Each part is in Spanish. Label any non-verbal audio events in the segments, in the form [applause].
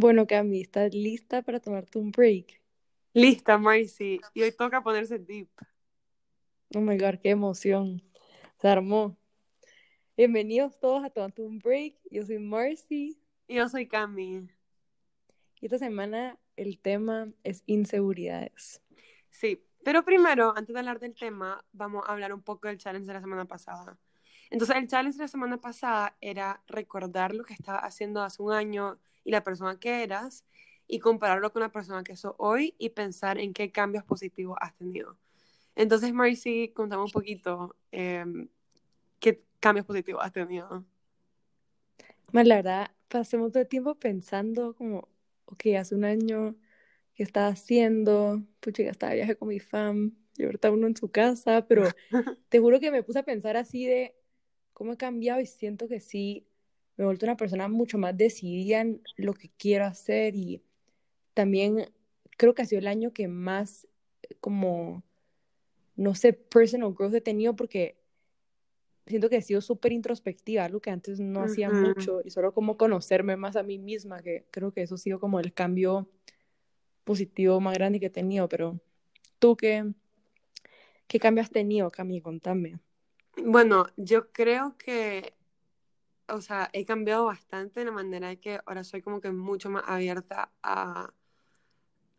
Bueno, Cami, ¿estás lista para tomarte un break? Lista, Marcy. Y hoy toca ponerse deep. Oh my god, qué emoción. Se armó. Bienvenidos todos a Tomarte un Break. Yo soy Marcy. Y yo soy Cami. Y esta semana el tema es inseguridades. Sí, pero primero, antes de hablar del tema, vamos a hablar un poco del challenge de la semana pasada. Entonces, el challenge de la semana pasada era recordar lo que estabas haciendo hace un año y la persona que eras y compararlo con la persona que sos hoy y pensar en qué cambios positivos has tenido. Entonces, Marcy, contame un poquito em, qué cambios positivos has tenido. Más la verdad, pasé mucho tiempo pensando como, ok, hace un año, ¿qué estaba haciendo? Pucha, ya estaba de viaje con mi fam, y ahorita uno en su casa, pero [laughs] te juro que me puse a pensar así de cómo he cambiado y siento que sí, me he vuelto una persona mucho más decidida en lo que quiero hacer y también creo que ha sido el año que más como, no sé, personal growth he tenido porque siento que he sido súper introspectiva, algo que antes no hacía mucho y solo como conocerme más a mí misma, que creo que eso ha sido como el cambio positivo más grande que he tenido, pero tú qué, qué cambio has tenido, Cami, contame. Bueno, yo creo que o sea, he cambiado bastante la manera de que ahora soy como que mucho más abierta a,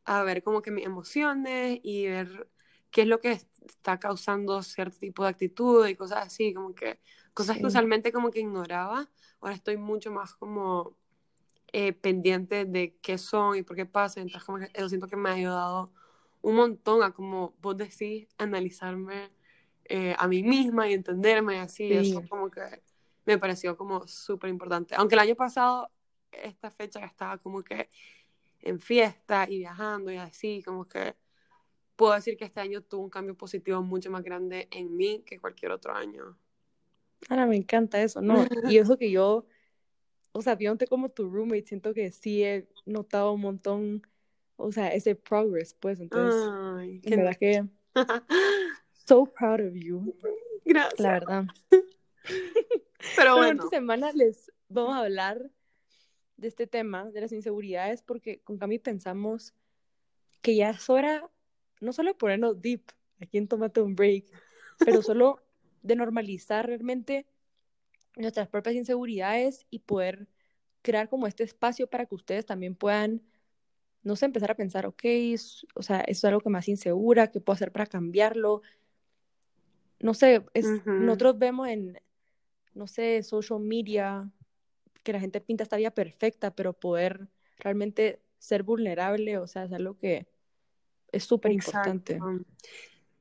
a ver como que mis emociones y ver qué es lo que está causando cierto tipo de actitud y cosas así, como que cosas que usualmente como que ignoraba, ahora estoy mucho más como eh, pendiente de qué son y por qué pasan, entonces como que eso siento que me ha ayudado un montón a como vos decís, analizarme eh, a mí misma y entenderme así, eso como que me pareció como súper importante. Aunque el año pasado, esta fecha estaba como que en fiesta y viajando y así, como que puedo decir que este año tuvo un cambio positivo mucho más grande en mí que cualquier otro año. Ahora me encanta eso, ¿no? y eso que yo, o sea, viéndote como tu roommate, siento que sí he notado un montón, o sea, ese progress, pues, entonces, Ay, verdad que, so proud of you. [laughs] Gracias. La verdad. Pero bueno. esta semana les vamos a hablar de este tema, de las inseguridades, porque con Cami pensamos que ya es hora, no solo de ponernos deep aquí en Tómate un Break, pero solo de normalizar realmente nuestras propias inseguridades y poder crear como este espacio para que ustedes también puedan, no sé, empezar a pensar, ok, o sea, eso es algo que me hace insegura, ¿qué puedo hacer para cambiarlo? No sé, es, nosotros vemos en, no sé, social media, que la gente pinta esta vida perfecta, pero poder realmente ser vulnerable, o sea, es algo que es súper importante.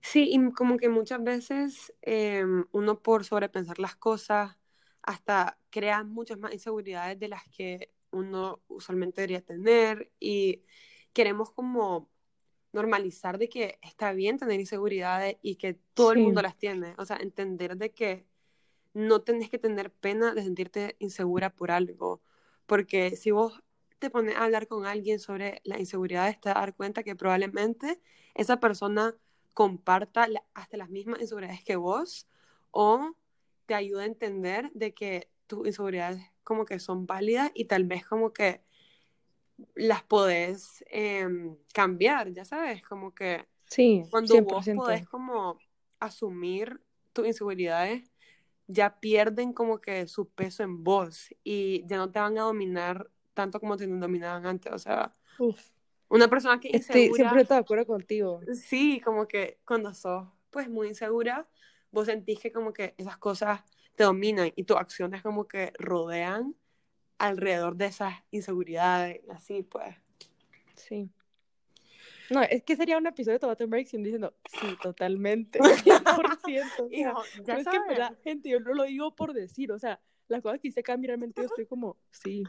Sí, y como que muchas veces em, uno por sobrepensar las cosas hasta crea muchas más inseguridades de las que uno usualmente debería tener y queremos como normalizar de que está bien tener inseguridades y que todo el mundo las tiene, o sea, entender de que no tenés que tener pena de sentirte insegura por algo, porque si vos te pones a hablar con alguien sobre la inseguridad, te vas a dar cuenta que probablemente esa persona comparta hasta las mismas inseguridades que vos o te ayuda a entender de que tus inseguridades como que son válidas y tal vez como que las podés em, cambiar, ya sabes, como que sí, cuando vos podés como asumir tus inseguridades, ya pierden como que su peso en vos y ya no te van a dominar tanto como te dominaban antes, o sea, una persona que insegura, siempre estoy de acuerdo contigo. Sí, como que cuando sos pues muy insegura, vos sentís que como que esas cosas te dominan y tus acciones como que rodean alrededor de esas inseguridades, así pues. Sí. No, es que sería un episodio de Break sin diciendo, sí, totalmente, [laughs] 100%. Hijo, ya es que, la gente, yo no lo digo por decir, o sea, las cosas que hice Cami, realmente yo estoy como, sí,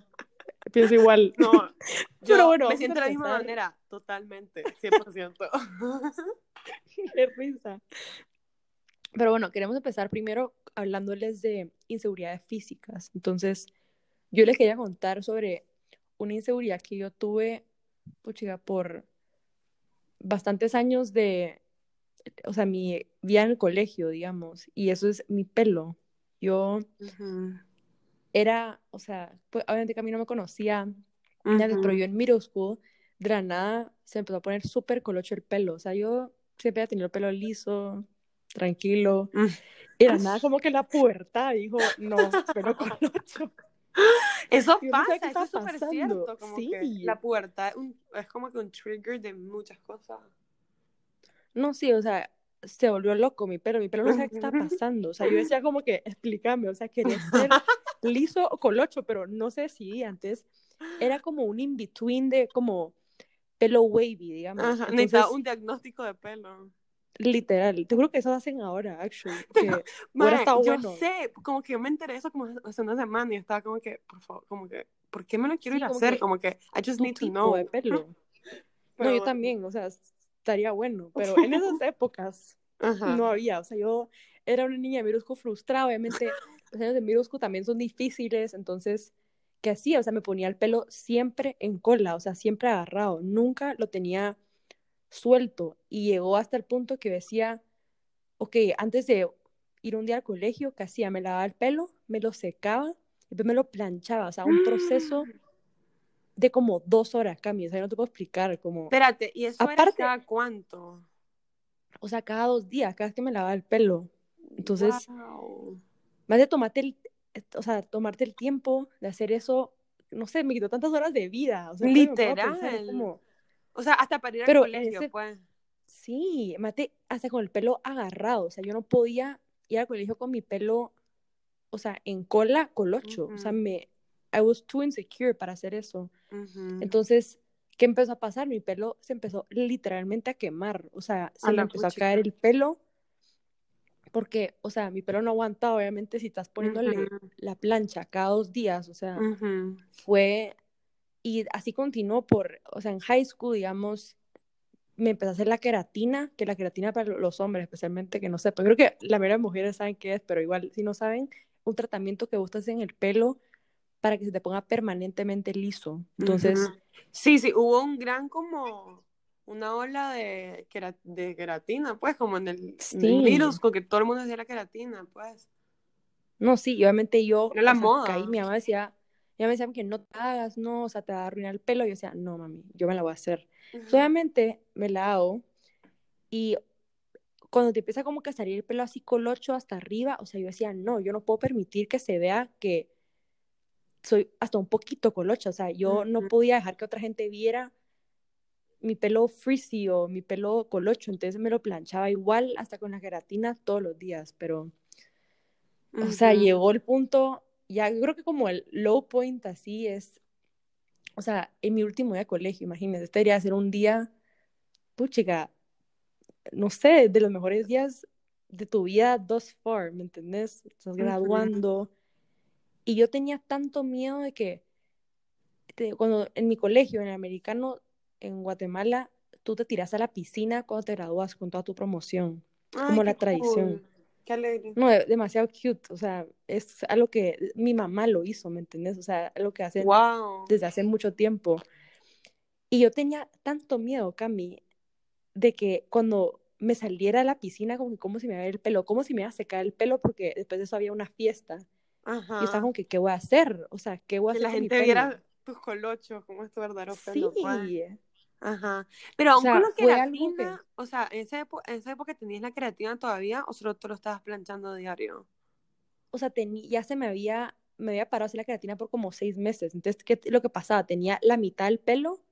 pienso igual. No, [laughs] yo Pero bueno, me siento de la misma manera, totalmente, 100%. [laughs] Qué risa. Pero bueno, queremos empezar primero hablándoles de inseguridades físicas. Entonces, yo les quería contar sobre una inseguridad que yo tuve, puchiga, por bastantes años de, o sea, mi vida en el colegio, digamos, y eso es mi pelo. Yo era, o sea, pues, obviamente que a mí no me conocía Ya, Pero Ujú. yo en middle school, de la nada, se empezó a poner súper colocho el pelo. O sea, yo siempre había tenido el pelo liso, tranquilo. Y de la nada, como que la puerta dijo, no, pelo [laughs] colocho. Eso Yo no pasa, sabía qué eso es súper cierto. Como que Sí. la pubertad es, un- es como que un trigger de muchas cosas. No, sí, o sea, se volvió loco mi pelo. Mi pelo no sabía qué estaba [laughs] pasando. O sea, yo decía como que, explícame, o sea, quería ser liso o colocho, pero no sé si antes era como un in-between de como pelo wavy, digamos. Ajá, Entonces, necesitaba un diagnóstico de pelo. Literal, te juro que eso hacen ahora, actually. [laughs] Que estado yo bueno. sé, como que yo me enteré eso como hace una semana y estaba como que, por favor, como que, ¿por qué me lo quiero Sí, ir a hacer? que Como que, I just need to know. de pelo. [laughs] No, yo bueno. también, o sea, estaría bueno, pero en [laughs] esas épocas Ajá. no había, o sea, yo era una niña de Mirusco frustrada, obviamente los años de Mirusco también son difíciles, entonces, ¿qué hacía? O sea, me ponía el pelo siempre en cola, o sea, siempre agarrado, nunca lo tenía suelto y llegó hasta el punto que decía, ok, antes de ir un día al colegio, ¿qué hacía? Me lavaba el pelo, me lo secaba y después me lo planchaba, o sea, un proceso [gasps] de como dos horas, Cami, o sea, yo no te puedo explicar, como, Espérate, ¿y eso era Aparte- cada cuánto? o sea, cada dos días, cada vez que me lavaba el pelo. Entonces, Wow. más de tomarte el, o sea, tomarte el tiempo de hacer eso, no sé, me quitó tantas horas de vida, o sea, a pensar, Literal. como, O sea, hasta para ir al Pero colegio, ese- pues. sí, mate, hasta con el pelo agarrado, o sea, yo no podía ir al colegio con mi pelo, o sea, en cola, colocho, o sea, me, I was too insecure para hacer eso. Entonces, ¿qué empezó a pasar? Mi pelo se empezó literalmente a quemar, o sea, se A me empezó a caer el pelo, porque, o sea, mi pelo no aguantaba, obviamente, si estás poniéndole la plancha cada dos días, o sea, fue, y así continuó por, o sea, en high school, digamos, me empecé a hacer la queratina, que la queratina para los hombres, especialmente, que no sé, creo que la mayoría de mujeres saben qué es, pero igual, si no saben, un tratamiento que haces en el pelo para que se te ponga permanentemente liso. Entonces. Sí, sí, hubo un gran como una ola de, quera- de queratina, pues, como en el, en el Sí. middle school, que todo el mundo hacía la queratina, pues. No, sí, obviamente yo, Era la o sea, moda. caí, mi mamá decía, mi mamá decía que no te hagas, no, o sea, te va a arruinar el pelo, y yo decía, no, mami, yo me la voy a hacer. Entonces, obviamente me la hago, y cuando te empieza como que a salir el pelo así colocho hasta arriba, o sea, yo decía, no, yo no puedo permitir que se vea que soy hasta un poquito colocha, o sea, yo no podía dejar que otra gente viera mi pelo frizzy o mi pelo colocho, entonces me lo planchaba igual hasta con la queratina todos los días, pero... O sea, llegó el punto, ya creo que como el low point así es, o sea, en mi último día de colegio, imagínense, este debería ser un día, puchica, no sé, de los mejores días de tu vida thus far, ¿me entendés? Estás graduando. Y yo tenía tanto miedo de que, te- cuando en mi colegio, en el americano, en Guatemala, tú te tiras a la piscina cuando te gradúas con toda tu promoción. Ay, como la tradición. cool. Qué alegre. No, de- demasiado cute, o sea, es algo que mi mamá lo hizo, ¿me entiendes? O sea, algo que hacen Wow. desde hace mucho tiempo. Y yo tenía tanto miedo, Cami, de que cuando me saliera a la piscina, como que cómo se me iba a ver el pelo, cómo se me iba a secar el pelo, porque después de eso había una fiesta. Y estaba como que, ¿qué voy a hacer? O sea, ¿qué voy a Que hacer la con mi gente viera tus colochos, cómo es tu verdadero pelo. Sí, Ajá. Pero o aún con sea, la algo que, queratina, o sea, en esa, época, en esa época tenías la queratina todavía o solo te lo estabas planchando diario. o sea, ya se me había, me había parado así la queratina por como seis meses. Entonces, ¿qué lo que pasaba? Tenía la mitad del pelo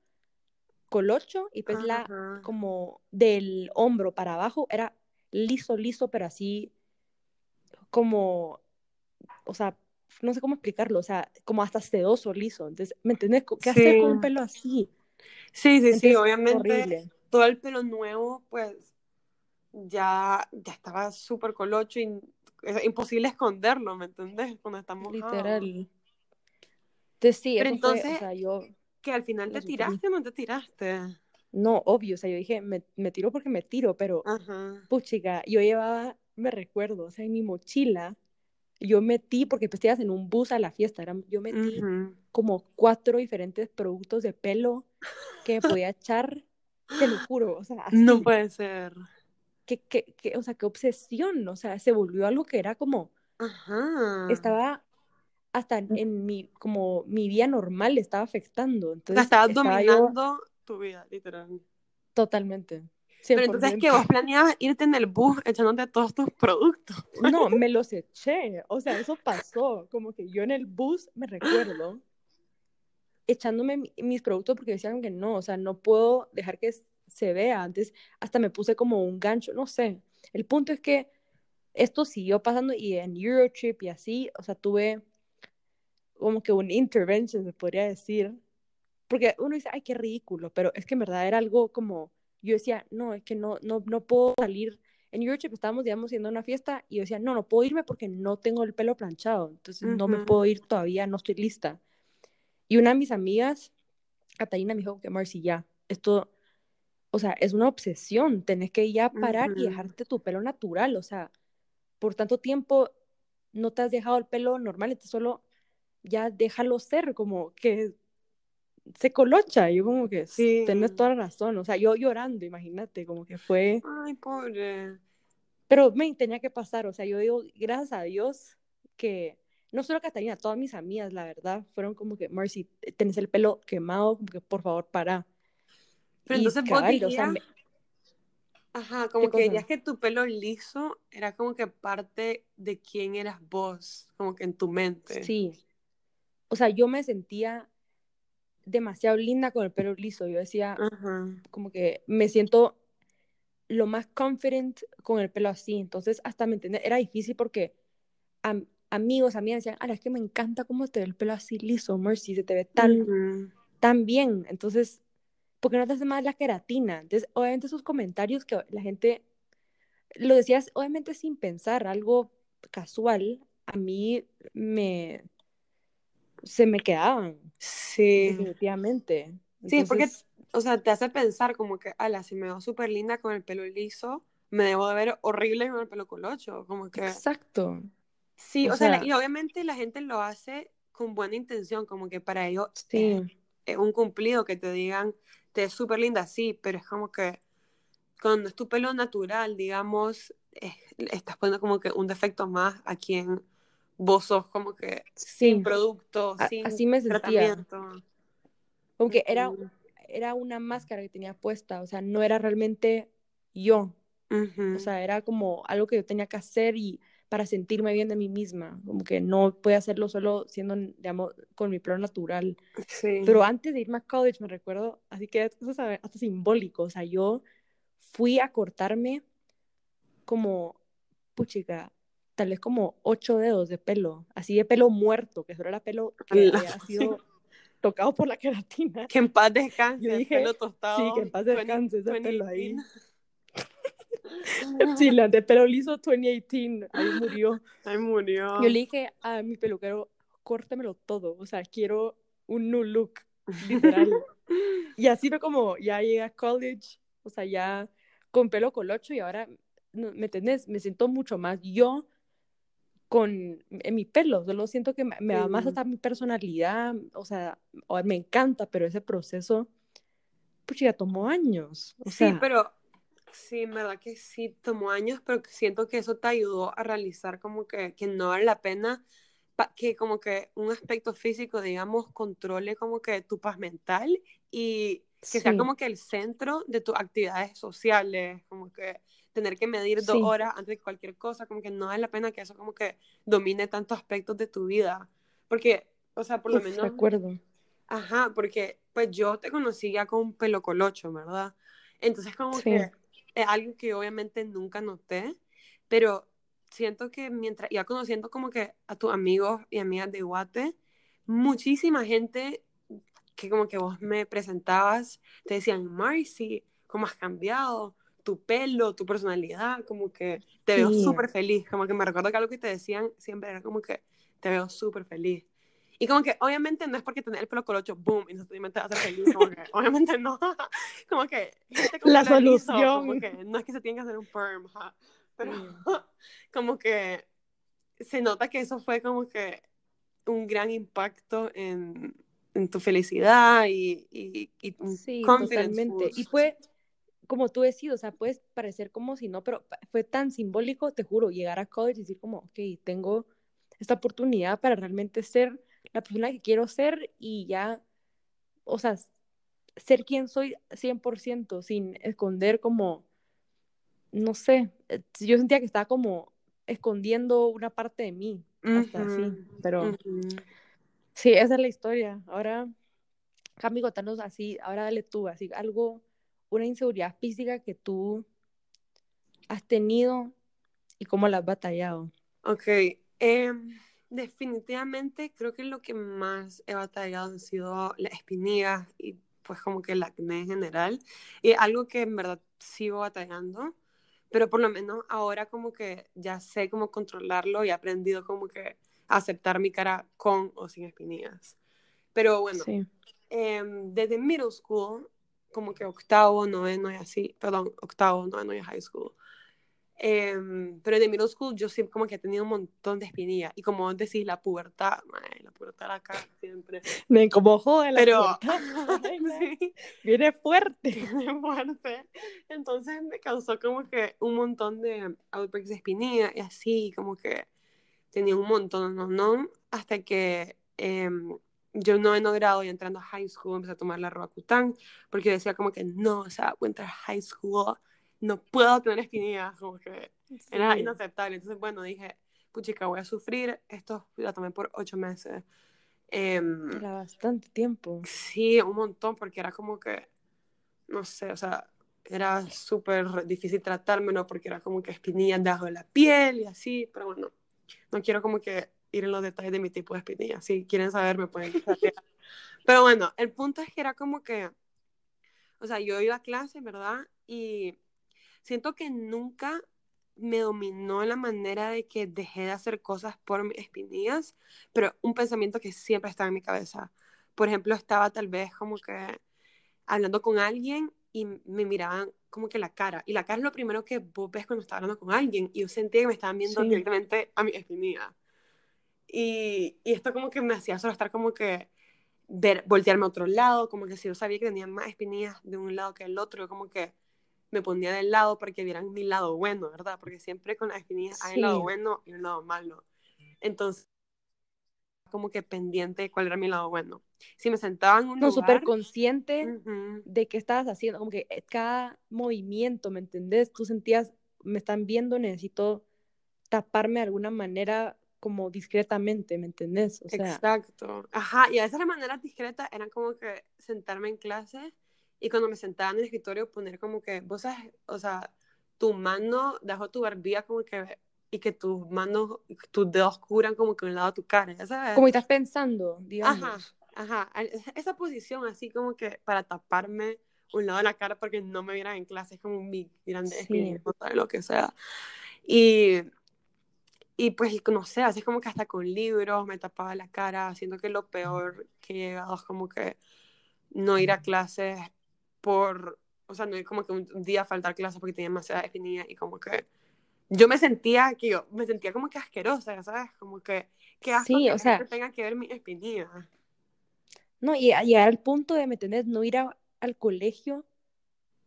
colocho y pues la, Ajá. como del hombro para abajo, era liso, liso, pero así como, o sea, no sé cómo explicarlo, o sea, como hasta sedoso, liso. Entonces, ¿me entiendes? ¿Qué hacer con un pelo así? Sí, sí, sí, obviamente horrible. todo el pelo nuevo, pues ya, ya estaba súper colocho y es imposible esconderlo, ¿me entendés? Cuando está mojado. Literal. Entonces, sí, Pero eso fue, o entonces, sea, yo que al final te tiraste o no te tiraste. No, obvio, o sea, yo dije, me, me tiro porque me tiro, pero Ajá. puchica, yo llevaba, me recuerdo, o sea, en mi mochila, yo metí, porque pues en un bus a la fiesta, era- yo metí como cuatro diferentes productos de pelo que me podía [laughs] echar, te lo juro, o sea, así, No puede ser. que, que, que, o sea, qué obsesión, o sea, se volvió algo que era como, Ajá. estaba hasta en, en mi, como mi vida normal estaba afectando. O Entonces, sea, estabas estaba yo dominando tu vida, literal. totalmente. Pero entonces que 100%. vos planeabas irte en el bus echándote todos tus productos. No, me los eché. O sea, eso pasó. Como que yo en el bus me recuerdo echándome mi- mis productos porque decían que no, o sea, no puedo dejar que se vea. Antes hasta me puse como un gancho, no sé. El punto es que esto siguió pasando y en Eurotrip y así, o sea, tuve como que un intervention, se podría decir. Porque uno dice, ay, qué ridículo, pero es que en verdad era algo como, yo decía, no, es que no, no, no puedo salir. En Eurotrip estábamos, digamos, a una fiesta y yo decía, no, no puedo irme porque no tengo el pelo planchado, entonces no me puedo ir todavía, no estoy lista. Y una de mis amigas, Catalina, me dijo que Marcy, ya, esto, o sea, es una obsesión, tenés que ya parar y dejarte tu pelo natural, o sea, por tanto tiempo no te has dejado el pelo normal, entonces solo ya déjalo ser, como que se colocha, y yo como que Sí. tenés toda la razón, o sea, yo llorando, imagínate, como que fue, Ay, pobre. pero me tenía que pasar, o sea, yo digo, gracias a Dios que no solo Catalina, todas mis amigas, la verdad, fueron como que, Marcy, tenés el pelo quemado, como que por favor para. Pero Y entonces vos cabal, o sea, dirías, me- ajá, como ¿Qué que dirías que tu pelo liso era como que parte de quién eras vos, como que en tu mente. sí, o sea, yo me sentía demasiado linda con el pelo liso, yo decía, como que me siento lo más confident con el pelo así, entonces hasta me entiendes, era difícil porque am- amigos, amigas decían, ah, es que me encanta cómo te ve el pelo así liso, Mercy, se te ve tan, tan bien, entonces, ¿por qué no te haces más la queratina? Entonces, obviamente esos comentarios que la gente lo decías, obviamente sin pensar, algo casual, a mí me, se me quedaban, Sí. definitivamente. Sí, porque, o sea, te hace pensar como que, ala, si me veo súper linda con el pelo liso, me debo de ver horrible con el pelo colocho, como que... exacto. Sí, O o sea, la- sea- y obviamente la gente lo hace con buena intención, como que para ellos Sí, es, es un cumplido que te digan, te ves súper linda, sí, pero es como que cuando es tu pelo natural, digamos, es- estás poniendo como que un defecto más a quien vos sos, como que sin sí, producto, a- sin así me sentía. Como que era, era una máscara que tenía puesta, o sea, no era realmente yo. ujú. O sea, era como algo que yo tenía que hacer y para sentirme bien de mí misma, como que no podía hacerlo solo siendo, digamos, con mi pelo natural. Sí. Pero antes de irme a college, me recuerdo, así que eso es hasta simbólico, o sea, yo fui a cortarme como, puchica, tal vez como ocho dedos de pelo, así de pelo muerto, que solo era pelo que Ala. había sido [laughs] tocado por la queratina. Que en paz descanse, Yo dije, pelo tostado. Sí, que en paz 20- descanse ese pelo ahí. 2018. [laughs] Sí, la de pelo liso 2018, ahí murió. Ay, murió. Yo le dije a mi peluquero, córtemelo todo, o sea, quiero un new look, literal. [laughs] Y así fue como ya llegué a college, o sea, ya con pelo colocho y ahora, ¿me entendés? Me siento mucho más yo con en mi pelo, solo siento que me, me da más hasta mi personalidad, o sea, o- me encanta, pero ese proceso, pues ya tomó años, o Sí, sea, pero sí, en verdad que sí tomó años, pero siento que eso te ayudó a realizar como que, que no vale la pena que como que un aspecto físico, digamos, controle como que tu paz mental y que sea Sí. como que el centro de tus actividades sociales, como que tener que medir dos Sí. horas antes de cualquier cosa, como que no vale la pena que eso como que domine tantos aspectos de tu vida, porque, o sea, por lo uf, de menos... acuerdo. Ajá, porque pues yo te conocí ya con un pelo colocho, ¿verdad? Entonces como Sí. que es algo que obviamente nunca noté, pero siento que mientras iba conociendo como que a tus amigos y amigas de Guate, muchísima gente que como que vos me presentabas, te decían, Marcy, ¿cómo has cambiado? Tu pelo, tu personalidad, como que te veo Sí. súper feliz, como que me recuerdo que algo que te decían siempre era como que te veo súper feliz. Y como que obviamente no es porque tener el pelo colocho, boom, instantáneamente te va a hacer feliz, como que [laughs] obviamente no, [laughs] como que con La solución. como que no es que se tiene que hacer un perm, ja, pero Sí. [laughs] como que se nota que eso fue como que un gran impacto en, en tu felicidad y, y, y Sí, totalmente. Y boost. fue, como tú decís, o sea, puedes parecer como si no, pero fue tan simbólico, te juro, llegar a college y decir como, ok, tengo esta oportunidad para realmente ser la persona que quiero ser y ya, o sea, ser quien soy 100% sin esconder como, no sé, eh, yo sentía que estaba como escondiendo una parte de mí, hasta así, pero sí, esa es la historia. Ahora, Cami, contanos así, ahora dale tú, así, algo, una inseguridad física que tú has tenido y cómo la has batallado. Ok, em, definitivamente creo que lo que más he batallado han sido las espinillas y pues como que el acné en general. Y algo que en verdad sigo batallando, pero por lo menos ahora como que ya sé cómo controlarlo y he aprendido como que aceptar mi cara con o sin espinillas. Pero bueno, em, desde middle school, como que octavo, noveno y así, perdón, octavo, noveno y high school, Em, pero de middle school yo siempre como que he tenido un montón de espinillas. Y como decís, la pubertad, la pubertad acá siempre. Me como joder la pero, [laughs] sí, viene fuerte. Viene fuerte. Entonces me causó como que un montón de outbreaks de espinilla y así, como que tenía un montón, ¿no? ¿no? Hasta que eh, yo no he grado y entrando a high school empecé a tomar la Roacutan porque decía como que no, o sea, voy a entrar a high school no puedo tener espinillas, como que era inaceptable. Entonces, bueno, dije, puchica, voy a sufrir, esto la tomé por ocho meses. Em, era bastante tiempo. Sí, un montón, porque era como que, no sé, o sea, era súper difícil tratármelo porque era como que espinillas debajo de la piel y así, pero bueno, no quiero como que ir en los detalles de mi tipo de espinilla. Si quieren saber, me pueden Pero bueno, el punto es que era como que, o sea, yo iba a clase, ¿verdad? Y siento que nunca me dominó la manera de que dejé de hacer cosas por mis espinillas, pero un pensamiento que siempre estaba en mi cabeza. Por ejemplo, estaba tal vez como que hablando con alguien y me miraban como que la cara. Y la cara es lo primero que vos ves cuando estás hablando con alguien. Y yo sentía que me estaban viendo directamente a mi espinilla. Y, y, esto como que me hacía solo estar como que ver, voltearme a otro lado, como que si yo sabía que tenía más espinillas de un lado que el otro, como que me ponía del lado para que vieran mi lado bueno, ¿verdad? Porque siempre con las espinillas hay un lado bueno y un lado malo. Entonces, como que pendiente de cuál era mi lado bueno. Si me sentaba en un no, súper consciente de qué estabas haciendo, como que eh, cada movimiento, ¿me entendés? Tú sentías, me están viendo, necesito taparme de alguna manera como discretamente, ¿me entendés? O sea... Exacto. Ajá, y a veces las maneras discretas eran como que sentarme en clase y cuando me sentaba en el escritorio, poner como que, vos sabes, o sea, tu mano debajo tu barbilla como que, y que tus manos, tus dedos cubran como que un lado de tu cara, ¿ya sabes? Como estás pensando, digamos. Ajá, ajá. Esa posición así como que para taparme un lado de la cara porque no me vieran en clase, es como mi grande sí. lo que sea. Y, y pues, no sé, así como que hasta con libros me tapaba la cara, siento que lo peor que he llegado es como que no ir a clases por, o sea, no es como que un, día faltar clase porque tenía demasiada espinilla y como que yo me sentía que yo me sentía como que asquerosa, ¿sabes? Como que que asco sí, que o sea, tenga que ver mi espinilla. No, y llegar al punto de, ¿me entendés? No ir al colegio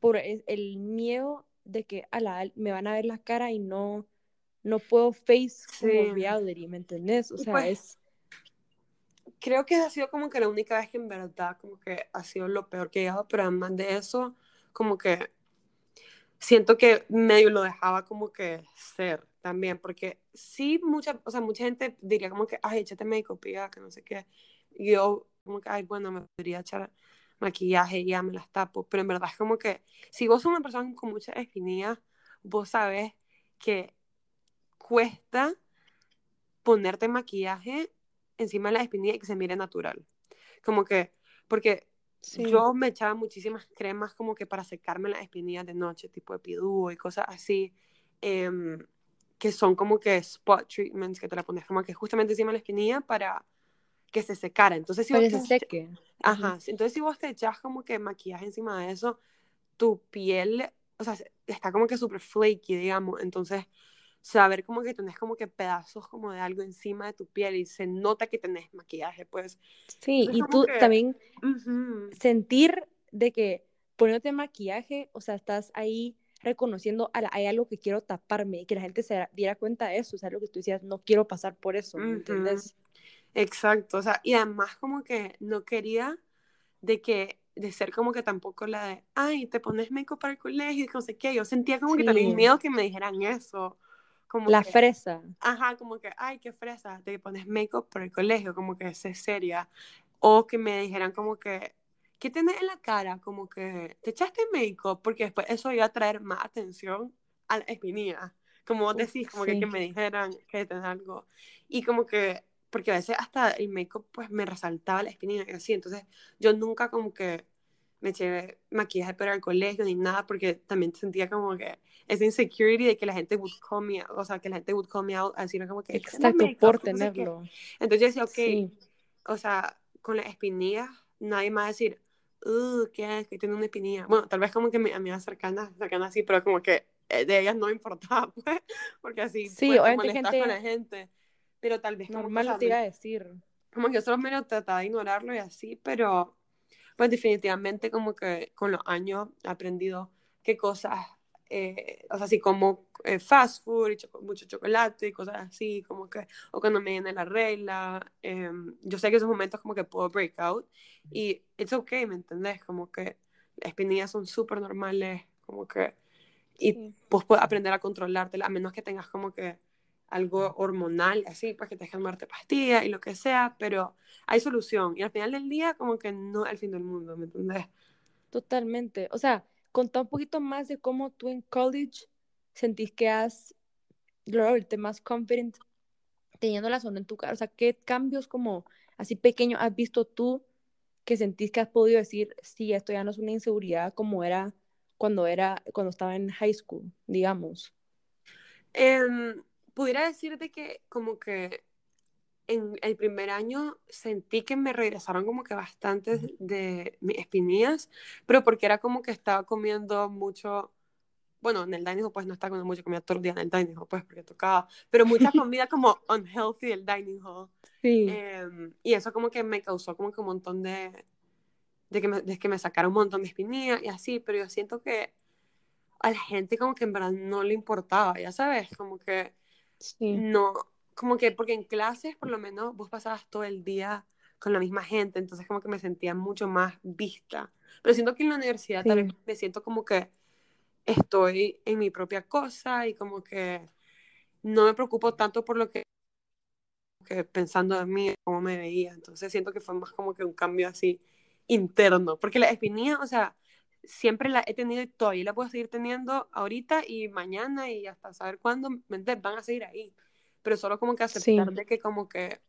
por el miedo de que a la, me van a ver la cara y no, no puedo face como reality, ¿me entendés? O sea, pues, es creo que ha sido como que la única vez que en verdad como que ha sido lo peor que he llegado, pero además de eso, como que siento que medio lo dejaba como que ser también, porque sí, mucha, o sea, mucha gente diría como que, ay, échate make que no sé qué, y yo como que, ay, bueno, me podría echar maquillaje y ya me las tapo, pero en verdad es como que, si vos sos una persona con mucha espinillas, vos sabes que cuesta ponerte maquillaje encima de la espinilla y que se mire natural. Como que, porque yo me echaba muchísimas cremas como que para secarme las espinillas de noche, tipo epidúo y cosas así, em, que son como que spot treatments que te la pones como que justamente encima de la espinilla para que se secara. Entonces, si para que se seque. Ajá, entonces si vos te echas como que maquillaje encima de eso, tu piel, o sea, está como que súper flaky, digamos, entonces saber como que tenés como que pedazos como de algo encima de tu piel y se nota que tenés maquillaje, pues. Sí, y tú también sentir de que poniéndote maquillaje, o sea, estás ahí reconociendo, hay algo que quiero taparme y que la gente se diera cuenta de eso, o sea, lo que tú decías, no quiero pasar por eso, ¿me entiendes? Exacto, o sea, y además como que no quería de que, de ser como que tampoco la de, ay, te pones make para el colegio y no sé qué, yo sentía como que también miedo que me dijeran eso. Como la fresa. Ajá, como que, ay, qué fresa, te pones make-up para el colegio, como que es seria. O que me dijeran como que, ¿qué tienes en la cara? Como que te echaste make-up, porque después eso iba a traer más atención a la espinilla. Como vos decís, como que, que, me dijeran que tenés algo. Y como que, porque a veces hasta el make-up pues me resaltaba la espinilla y así. Entonces yo nunca como que me eché maquillaje para el colegio ni nada, porque también sentía como que esa insecurity de que la gente would call me o sea, que la gente would call me out, así como que... Exacto, por tenerlo. Entonces yo decía, ok, o sea, con las espinillas, nadie más decir, uh, ¿qué es? Que tiene una espinilla. Bueno, tal vez como que mi amiga cercana, cercana así, pero como que eh, de ellas no importaba, [laughs] pues, porque así sí, pues, obviamente gente con la gente. Pero tal vez normal como, te iba a decir. Como que yo solo me lo trataba de ignorarlo y así, pero pues definitivamente como que con los años he aprendido qué cosas, eh, o sea, así como eh, fast food y mucho chocolate y cosas así, como que, o cuando me viene la regla, em, yo sé que esos momentos como que puedo break out y it's okay, ¿me entendés? Como que las espinillas son súper normales, como que, y pues puedes aprender a controlártela, a menos que tengas como que algo hormonal, así, pues que te dejan tomarte pastillas y lo que sea, pero hay solución. Y al final del día, como que no es el fin del mundo, ¿me entiendes? Totalmente. O sea, contá un poquito más de cómo tú en college sentís que has logrado verte más confident teniendo la zona en tu cara. O sea, ¿qué cambios como así pequeños has visto tú que sentís que has podido decir, sí, esto ya no es una inseguridad como era cuando era cuando estaba en high school, digamos? Um, pudiera decirte que como que en el primer año sentí que me regresaron como que bastantes de mis espinillas, pero porque era como que estaba comiendo mucho, bueno, en el dining hall pues no estaba comiendo mucho, comía todo el día en el dining hall pues porque tocaba, pero mucha [laughs] comida como unhealthy del dining hall. Sí. Em, y eso como que me causó como que un montón de, de que me, de que me sacara un montón de espinillas y así, pero yo siento que a la gente como que en verdad no le importaba, ya sabes, como que no, como que porque en clases por lo menos vos pasabas todo el día con la misma gente, entonces como que me sentía mucho más vista. Pero siento que en la universidad también me siento como que estoy en mi propia cosa y como que no me preocupo tanto por lo que, que pensando en mí, cómo me veía. Entonces siento que fue más como que un cambio así interno, porque la espinilla, o sea, siempre la he tenido y todavía la puedo seguir teniendo ahorita y mañana y hasta saber cuándo van a seguir ahí. Pero solo como que aceptar de que como que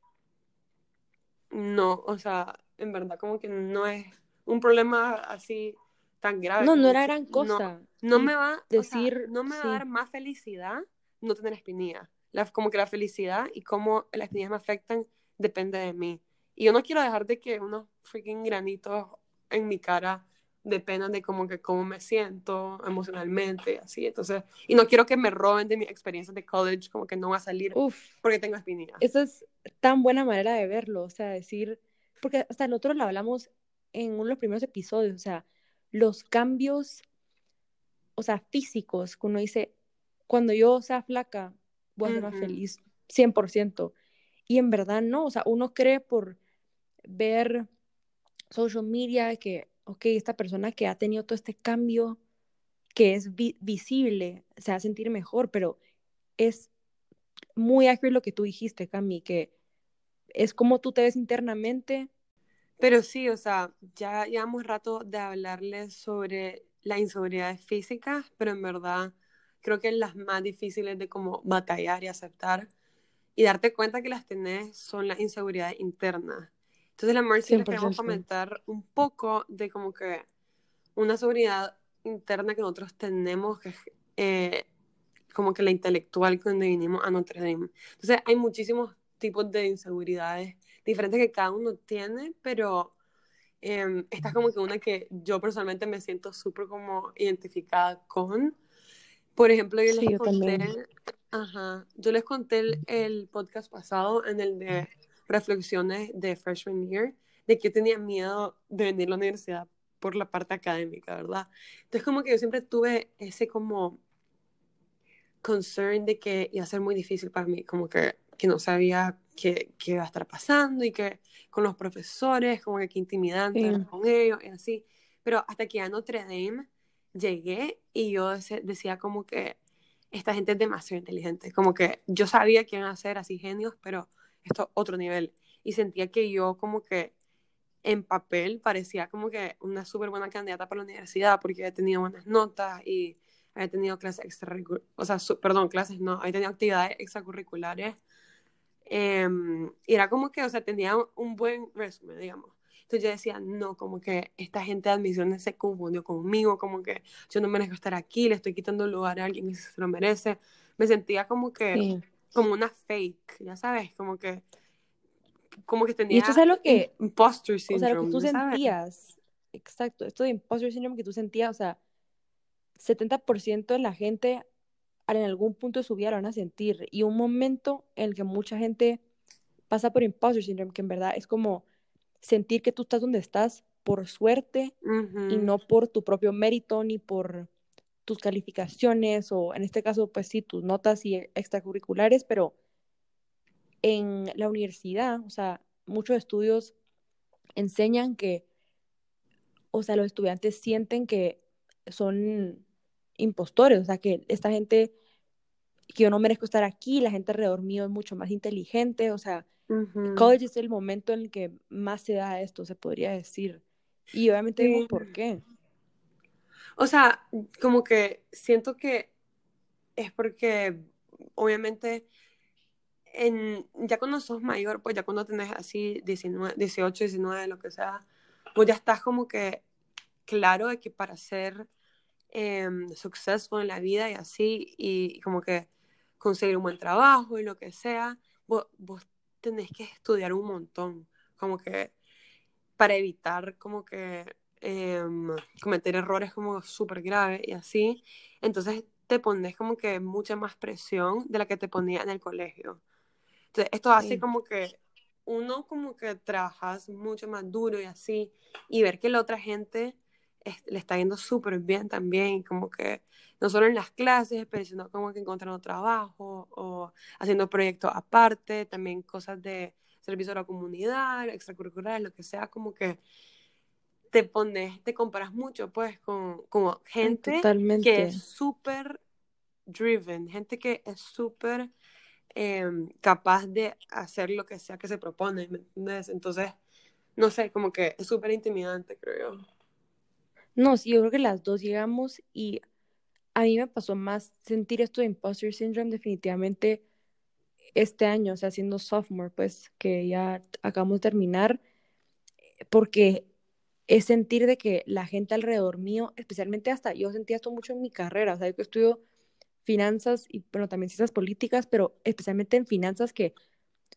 no, o sea, en verdad como que no es un problema así tan grave. No, no era gran cosa. No, me va decir, no me va a dar más felicidad no tener espinilla. La, como que la felicidad y cómo las espinillas me afectan depende de mí. Y yo no quiero dejar de que unos freaking granitos en mi cara dependen de como que cómo me siento emocionalmente, así. Entonces, y no quiero que me roben de mi experiencia de college, como que no va a salir porque tengo espinilla. Esa es tan buena manera de verlo, o sea, decir, porque hasta nosotros lo hablamos en uno de los primeros episodios, o sea, los cambios, o sea, físicos, que uno dice, cuando yo sea flaca, voy a ser más feliz, 100%. Y en verdad no, o sea, uno cree por ver social media que ok, esta persona que ha tenido todo este cambio, que es visible, se va a sentir mejor, pero es muy accurate lo que tú dijiste, Cami, que es como tú te ves internamente. Pero sí, o sea, ya llevamos rato de hablarles sobre la inseguridad física, pero en verdad creo que las más difíciles de como batallar y aceptar y darte cuenta que las tenés son las inseguridades internas. Entonces, la Mercy les queremos comentar un poco de como que una seguridad interna que nosotros tenemos, que es eh, como que la intelectual cuando vinimos a Notre Dame. Entonces, hay muchísimos tipos de inseguridades diferentes que cada uno tiene, pero eh, esta es como que una que yo personalmente me siento súper como identificada con. Por ejemplo, yo les conté, ajá, yo les conté el, el, podcast pasado en el de reflexiones de freshman year, de que yo tenía miedo de venir a la universidad por la parte académica, ¿verdad? Entonces como que yo siempre tuve ese como concern de que iba a ser muy difícil para mí, como que, que no sabía qué, qué iba a estar pasando y que con los profesores, como que qué intimidante Sí. con ellos y así. Pero hasta que a Notre Dame llegué y yo decía como que esta gente es demasiado inteligente, como que yo sabía que iban a ser así genios, pero esto otro nivel. Y sentía que yo como que en papel parecía como que una súper buena candidata para la universidad porque había tenido buenas notas y había tenido clases extracurriculares, o sea, su- perdón, clases no, había tenido actividades extracurriculares. Em, y era como que, o sea, tenía un, buen resumen, digamos. Entonces yo decía, no, como que esta gente de admisiones se confundió conmigo, como que yo no merezco estar aquí, le estoy quitando lugar a alguien que se lo merece. Me sentía como que, Sí. Como una fake, ya sabes, como que, como que Y tenía esto es algo que, im- imposter o sea, lo que syndrome, tú sabes. sentías, exacto, esto de imposter syndrome que tú sentías, o sea, 70% de la gente en algún punto de su vida lo van a sentir. Y un momento en el que mucha gente pasa por imposter syndrome, que en verdad es como sentir que tú estás donde estás por suerte y Ujú. no por tu propio mérito ni por tus calificaciones o en este caso, pues sí, tus notas y extracurriculares, pero en la universidad, o sea, muchos estudios enseñan que, o sea, los estudiantes sienten que son impostores, o sea, que esta gente, que yo no merezco estar aquí, la gente alrededor mío es mucho más inteligente, o sea, Ujú. college es el momento en el que más se da esto, se podría decir. Y obviamente Sí. por qué. O sea, como que siento que es porque obviamente en, ya cuando sos mayor, pues ya cuando tenés así 19, 18, 19, lo que sea, pues ya estás como que claro de que para ser em, successful en la vida y así, y, y como que conseguir un buen trabajo y lo que sea, vos, vos tenés que estudiar un montón, como que para evitar como que em, cometer errores como súper graves y así. Entonces te pones como que mucha más presión de la que te ponía en el colegio. Entonces esto hace Sí. como que uno como que trabajas mucho más duro y así, y ver que la otra gente es- le está yendo súper bien también, como que no solo en las clases, pero sino como que encontrando trabajo o haciendo proyectos aparte, también cosas de servicio a la comunidad, extracurriculares, lo que sea, como que te pones, te comparas mucho pues con, con gente que es súper driven, gente que es súper em, capaz de hacer lo que sea que se propone, ¿me entiendes? Entonces, no sé, como que es súper intimidante, creo yo. No, sí, yo creo que las dos llegamos y a mí me pasó más sentir esto de imposter syndrome definitivamente este año, o sea, siendo sophomore, pues que ya acabamos de terminar, porque es sentir de que la gente alrededor mío, especialmente hasta yo sentía esto mucho en mi carrera, o sea, yo que estudio finanzas y bueno, también ciencias políticas, pero especialmente en finanzas que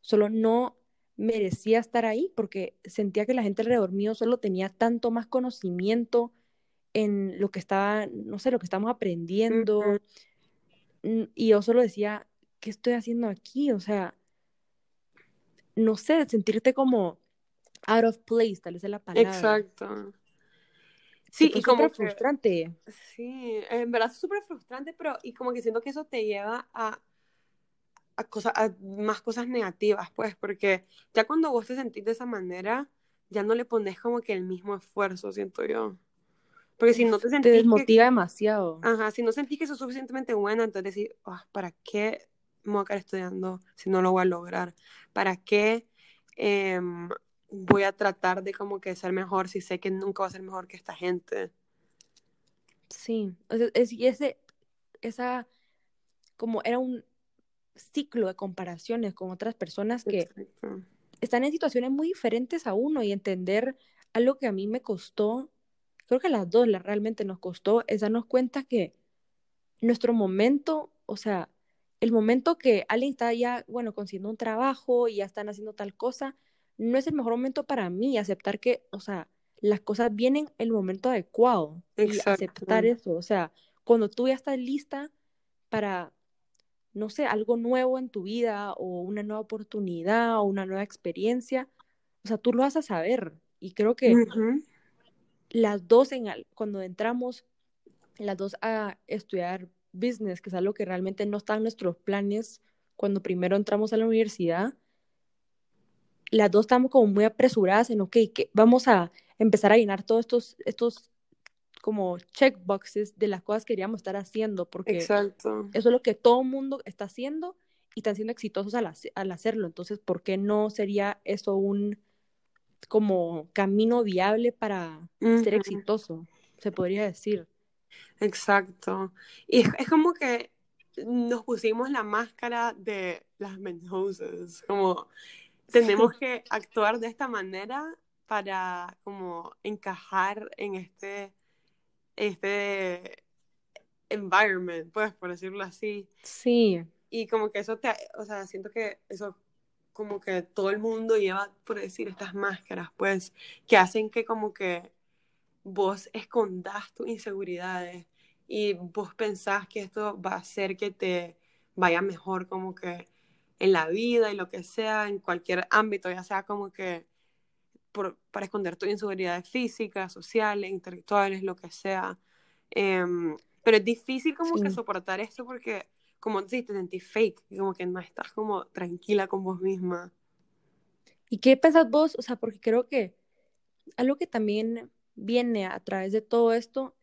solo no merecía estar ahí porque sentía que la gente alrededor mío solo tenía tanto más conocimiento en lo que estaba, no sé, lo que estamos aprendiendo. Mm, Y yo solo decía, ¿qué estoy haciendo aquí? O sea, no sé, sentirte como out of place, tal vez es la palabra. Exacto. Y Sí, y como súper que, frustrante. sí, en verdad es súper frustrante, pero y como que siento que eso te lleva a, a, cosas, a más cosas negativas, pues, porque ya cuando vos te sentís de esa manera, ya no le pones como que el mismo esfuerzo, siento yo. Porque si no te Te sentís que, desmotiva demasiado. ajá, si no sentís que sos suficientemente buena, entonces decís, "Ah, ¿para qué me voy a quedar estudiando si no lo voy a lograr? ¿Para qué em, voy a tratar de como que ser mejor si sé que nunca voy a ser mejor que esta gente? Sí, o sea, es, y ese, esa, como era un ciclo de comparaciones con otras personas que Exacto. están en situaciones muy diferentes a uno y entender algo que a mí me costó, creo que a las dos la, realmente nos costó, es darnos cuenta que nuestro momento, o sea, el momento que alguien está ya, bueno, consiguiendo un trabajo y ya están haciendo tal cosa, no es el mejor momento para mí aceptar que, o sea, las cosas vienen en el momento adecuado y Exacto. aceptar eso, o sea, cuando tú ya estás lista para, no sé, algo nuevo en tu vida o una nueva oportunidad o una nueva experiencia, o sea, tú lo vas a saber. Y creo que las dos, en, cuando entramos, las dos a estudiar business, que es algo que realmente no está en nuestros planes cuando primero entramos a la universidad, las dos estamos como muy apresuradas en, ok, que vamos a empezar a llenar todos estos, estos como checkboxes de las cosas que queríamos estar haciendo, porque Exacto. eso es lo que todo el mundo está haciendo y están siendo exitosos al, al hacerlo. Entonces, ¿por qué no sería eso un como camino viable para ser exitoso? Se podría decir. Exacto. Y es, como que nos pusimos la máscara de las menhouses, como tenemos que actuar de esta manera para como encajar en este, este environment, pues, por decirlo así. Sí. Y como que eso te, o sea, siento que eso como que todo el mundo lleva, por decir, estas máscaras, pues, que hacen que como que vos escondas tus inseguridades y vos pensás que esto va a hacer que te vaya mejor como que en la vida y lo que sea, en cualquier ámbito, ya sea como que por, para esconder tus inseguridades físicas, sociales, intelectuales, lo que sea. Em, pero es difícil como que soportar esto porque como si te sentís fake, como que no estás como tranquila con vos misma. ¿Y qué pensás vos? O sea, porque creo que algo que también viene a través de todo esto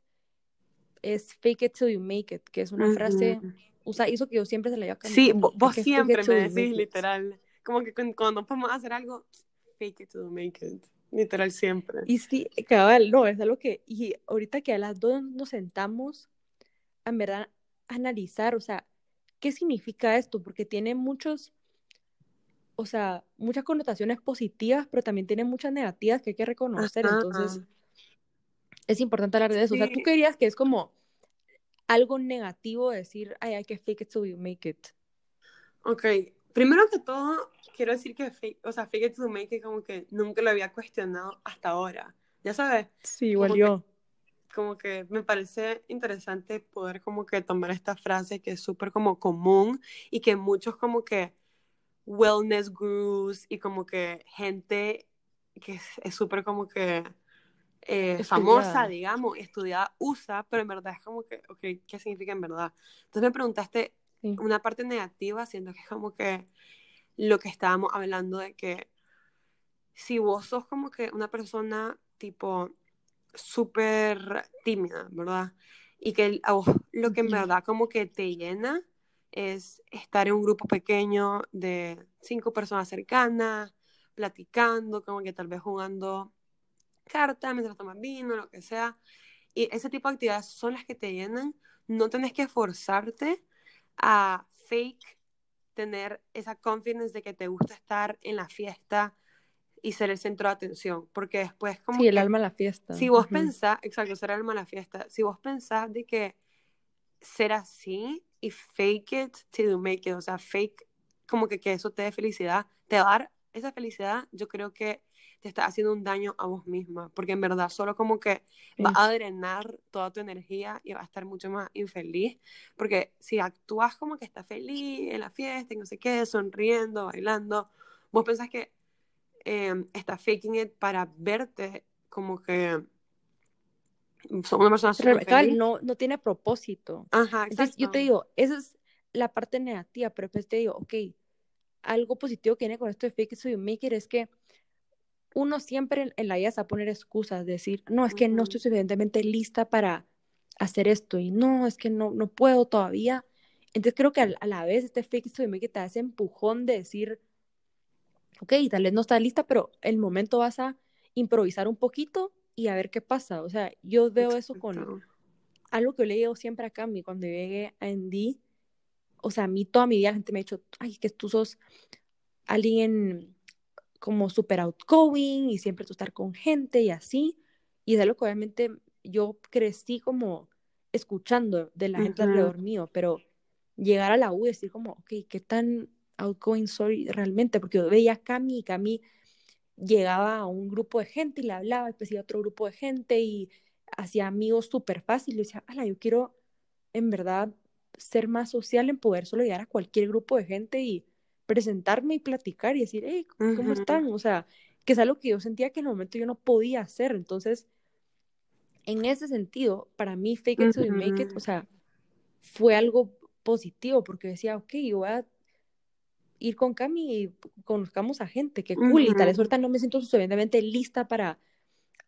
es fake it till you make it, que es una frase, o sea, eso que yo siempre se la llevo a Sí, vos siempre me decís literal, como que cuando podemos hacer algo, fake it you make it, literal siempre. Y sí, cabal, no, es algo que, y ahorita que a las dos nos sentamos, en verdad, analizar, o sea, ¿qué significa esto? Porque tiene muchos, o sea, muchas connotaciones positivas, pero también tiene muchas negativas que hay que reconocer. Entonces, es importante hablar de eso. O sea, tú querías que es como algo negativo decir, ay, hay que fake it so you make it. Ok, primero que todo, quiero decir que fake, o sea, fake it to make it como que nunca lo había cuestionado hasta ahora. Ya sabes. Sí, igual yo como que me parece interesante poder como que tomar esta frase que es súper como común y que muchos como que wellness gurus y como que gente que es súper como que eh, famosa, digamos, estudiada, usa, pero en verdad es como que, ok, ¿qué significa en verdad? Entonces me preguntaste una parte negativa, siendo que es como que lo que estábamos hablando de que si vos sos como que una persona tipo súper tímida, ¿verdad? Y que lo que en verdad como que te llena es estar en un grupo pequeño de cinco personas cercanas, platicando, como que tal vez jugando cartas mientras tomas vino, lo que sea. Y ese tipo de actividades son las que te llenan. No tenés que forzarte a fake tener esa confidence de que te gusta estar en la fiesta y ser el centro de atención, porque después como... Sí, el alma de la fiesta. Si vos pensás, exacto, ser el alma de la fiesta, si vos pensás de que ser así y fake it to make it, o sea, fake como que, que eso te dé felicidad, te va a dar esa felicidad, yo creo que te está haciendo un daño a vos misma, porque en verdad solo como que va a drenar toda tu energía y va a estar mucho más infeliz, porque si actúas como que estás feliz en la fiesta y no sé qué, sonriendo, bailando, vos pensás que eh, está faking it para verte como que son una persona super no, no tiene propósito. Ajá, Entonces yo te digo, esa es la parte negativa, pero después te digo, ok, algo positivo que viene con esto de fake it so you make it es que uno siempre en, la vida se va a poner excusas, decir, no, es que no estoy suficientemente lista para hacer esto y no, es que no, no puedo todavía. Entonces creo que a, la vez este fake it so you make it te hace empujón de decir, ok, tal vez no está lista, pero el momento vas a improvisar un poquito y a ver qué pasa. O sea, yo veo eso con algo que yo le digo siempre a Cami cuando llegué a Andy. O sea, a mí toda mi vida la gente me ha dicho, ay, que tú sos alguien como súper outgoing y siempre tú estar con gente y así. Y es algo que obviamente yo crecí como escuchando de la gente alrededor mío, pero llegar a la U y decir como, ok, ¿qué tan outgoing soy realmente, porque yo veía a Cami y Cami llegaba a un grupo de gente y le hablaba, después iba a otro grupo de gente y hacía amigos súper fácil. Y decía, ala, yo quiero en verdad ser más social en poder solo llegar a cualquier grupo de gente y presentarme y platicar y decir, hey, ¿cómo están? O sea, que es algo que yo sentía que en el momento yo no podía hacer. Entonces, en ese sentido, para mí, fake it till you make it, o sea, fue algo positivo porque decía, ok, yo voy a ir con Cami y conozcamos a gente, qué cool, y tal vez ahorita no me siento suficientemente lista para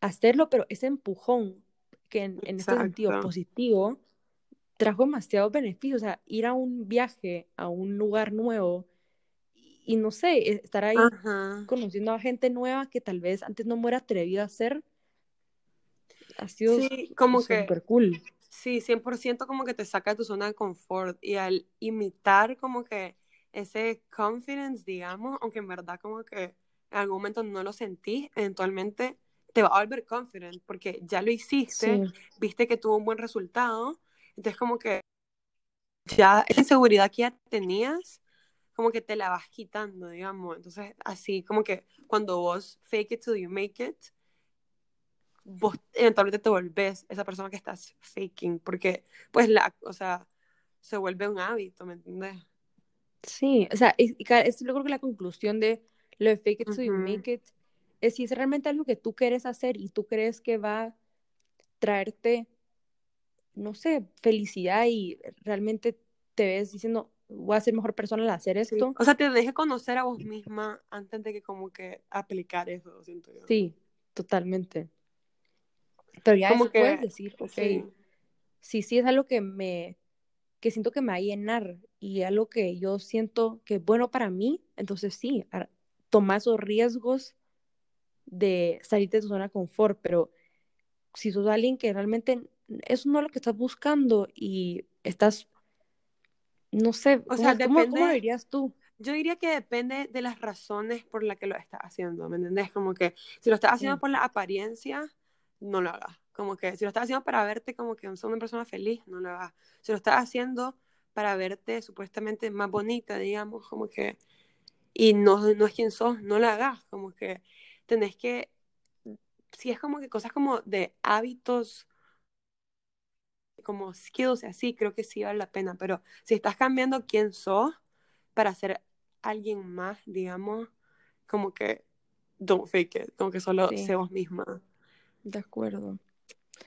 hacerlo, pero ese empujón que en, en este sentido positivo trajo demasiados beneficios, o sea, ir a un viaje, a un lugar nuevo y, y no sé, e- estar ahí Ajá. conociendo a gente nueva que tal vez antes no me hubiera atrevido a hacer, ha sido Sí, como que, súper cool. sí, 100% como que te saca de tu zona de confort y al imitar como que ese confidence, digamos, aunque en verdad como que en algún momento no lo sentís, eventualmente te va a volver confident porque ya lo hiciste, Sí, viste que tuvo un buen resultado, entonces como que ya esa inseguridad que ya tenías, como que te la vas quitando, digamos, entonces así como que cuando vos fake it till you make it, vos eventualmente te volvés esa persona que estás faking, porque pues la, o sea, se vuelve un hábito, ¿me entiendes? sí, o sea, y, y es yo creo que la conclusión de lo de fake it till you Ujú. make it es si es realmente algo que tú quieres hacer y tú crees que va a traerte, no sé, felicidad y realmente te ves diciendo, voy a ser mejor persona al hacer Sí. esto, O sea, te dejes conocer a vos misma antes de que como que aplicar eso, siento yo. sí, totalmente. Pero ya Como después puedes decir, ok, sí, sí, sí es algo que me, que siento que me va a llenar y algo que yo siento que es bueno para mí, entonces sí, toma esos riesgos de salirte de tu zona de confort, pero si sos alguien que realmente eso no es lo que estás buscando y estás, no sé, o ¿cómo, sea, cómo, cómo lo dirías tú? yo diría que depende de las razones por las que lo estás haciendo, ¿me entendés? Como que si lo estás haciendo Sí, por la apariencia, no lo hagas. Como que si lo estás haciendo para verte como que sos una persona feliz, no lo hagas. Si lo estás haciendo para verte supuestamente más bonita, digamos, como que, y no, no es quien sos, no lo hagas. Como que tenés que, si es como que cosas como de hábitos, como skills y así, creo que sí vale la pena. Pero si estás cambiando quién sos para ser alguien más, digamos, como que don't fake it, como que solo sí, sé vos misma. de acuerdo.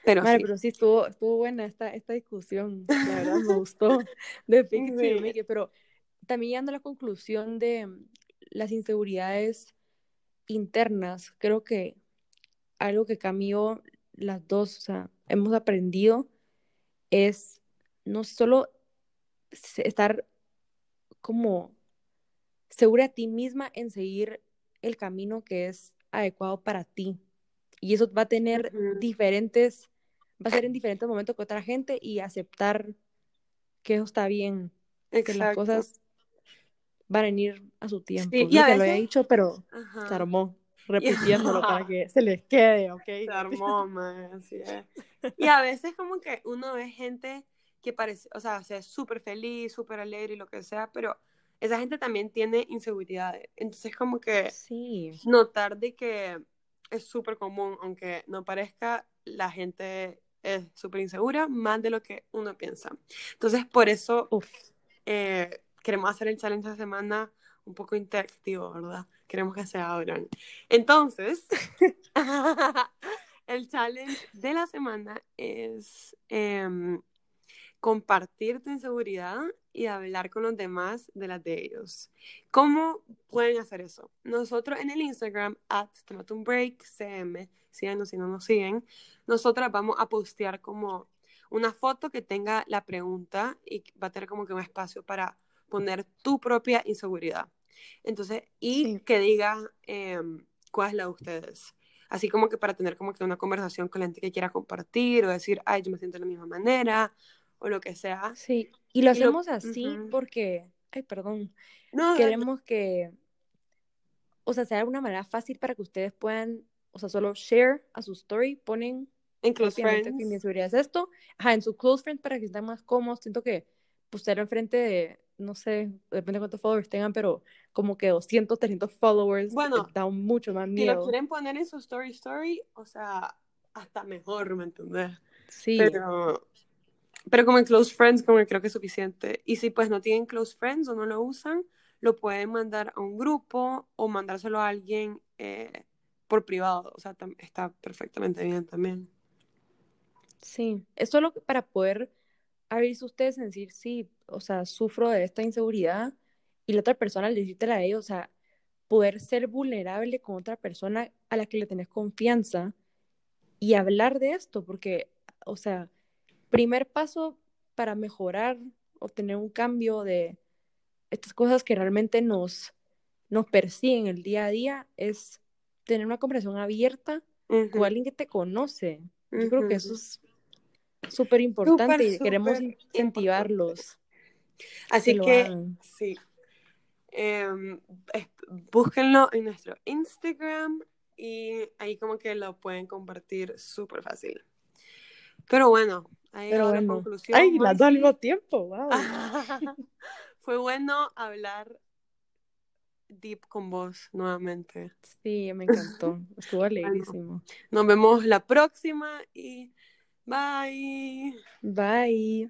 Pero sí. pero sí estuvo, estuvo buena esta, esta discusión, la verdad me [laughs] gustó de Sí. pero también llegando a la conclusión de las inseguridades internas, creo que algo que cambió las dos, o sea, hemos aprendido es no solo estar como segura de ti misma en seguir el camino que es adecuado para ti. Y eso va a tener diferentes, va a ser en diferentes momentos con otra gente y aceptar que eso está bien, que las Exacto. cosas van a venir a su tiempo. Sí, y a lo veces, dicho, pero se armó [laughs] repitiéndolo para [laughs] que se les quede, ¿ok? Se armó, man, así es. Y [laughs] a veces como que uno ve gente que parece, o sea, se súper feliz, súper alegre y lo que sea, pero esa gente también tiene inseguridades. Entonces como que Sí, notar de que es súper común, aunque no parezca, la gente es súper insegura, más de lo que uno piensa. Entonces por eso eh, queremos hacer el challenge esta semana un poco interactivo, ¿verdad? Queremos que se abran. Entonces, [laughs] el challenge de la semana es em, compartir tu inseguridad y hablar con los demás de las de ellos. ¿Cómo pueden hacer eso? Nosotros en el Instagram, at Tomate síganos si no nos siguen, nosotras vamos a postear como una foto que tenga la pregunta y va a tener como que un espacio para poner tu propia inseguridad. Entonces, y Sí. que diga em, cuál es la de ustedes. Así como que para tener como que una conversación con la gente que quiera compartir o decir, ay, yo me siento de la misma manera o lo que sea. sí. Y lo Y lo- hacemos así porque, ay, perdón, No, queremos que, o sea, sea una manera fácil para que ustedes puedan, o sea, solo share a su story, ponen en Close propiamente que mi Friends. es esto, ajá, en su close friends para que estén más cómodos, siento que postear enfrente de, no sé, depende de cuántos followers tengan, pero como que 200, 300 followers Bueno, da mucho más Si lo miedo. quieren poner en su story story, o sea, hasta mejor, ¿me entendés? Sí, Pero, pero como en Close Friends, como que creo que es suficiente. Y si pues no tienen Close Friends o no lo usan, lo pueden mandar a un grupo o mandárselo a alguien eh, por privado. O sea, está perfectamente bien también. Sí, es solo para poder abrirse ustedes en decir, sí, o sea, sufro de esta inseguridad y la otra persona al decírtela a ellos, o sea, poder ser vulnerable con otra persona a la que le tenés confianza y hablar de esto, porque, o sea, primer paso para mejorar, obtener un cambio de estas cosas que realmente nos, nos persiguen el día a día es tener una conversación abierta con Ujú, alguien que te conoce. Yo creo que eso es súper importante y queremos incentivarlos Así que sí, es- búsquenlo en nuestro Instagram y ahí como que lo pueden compartir súper fácil. Pero bueno, ahí Pero bueno. conclusión. Ay, las dos al mismo tiempo, wow. [laughs] Fue bueno hablar deep con vos nuevamente. Sí, me encantó. Estuvo alegrísimo. Nos vemos la próxima y bye. Bye.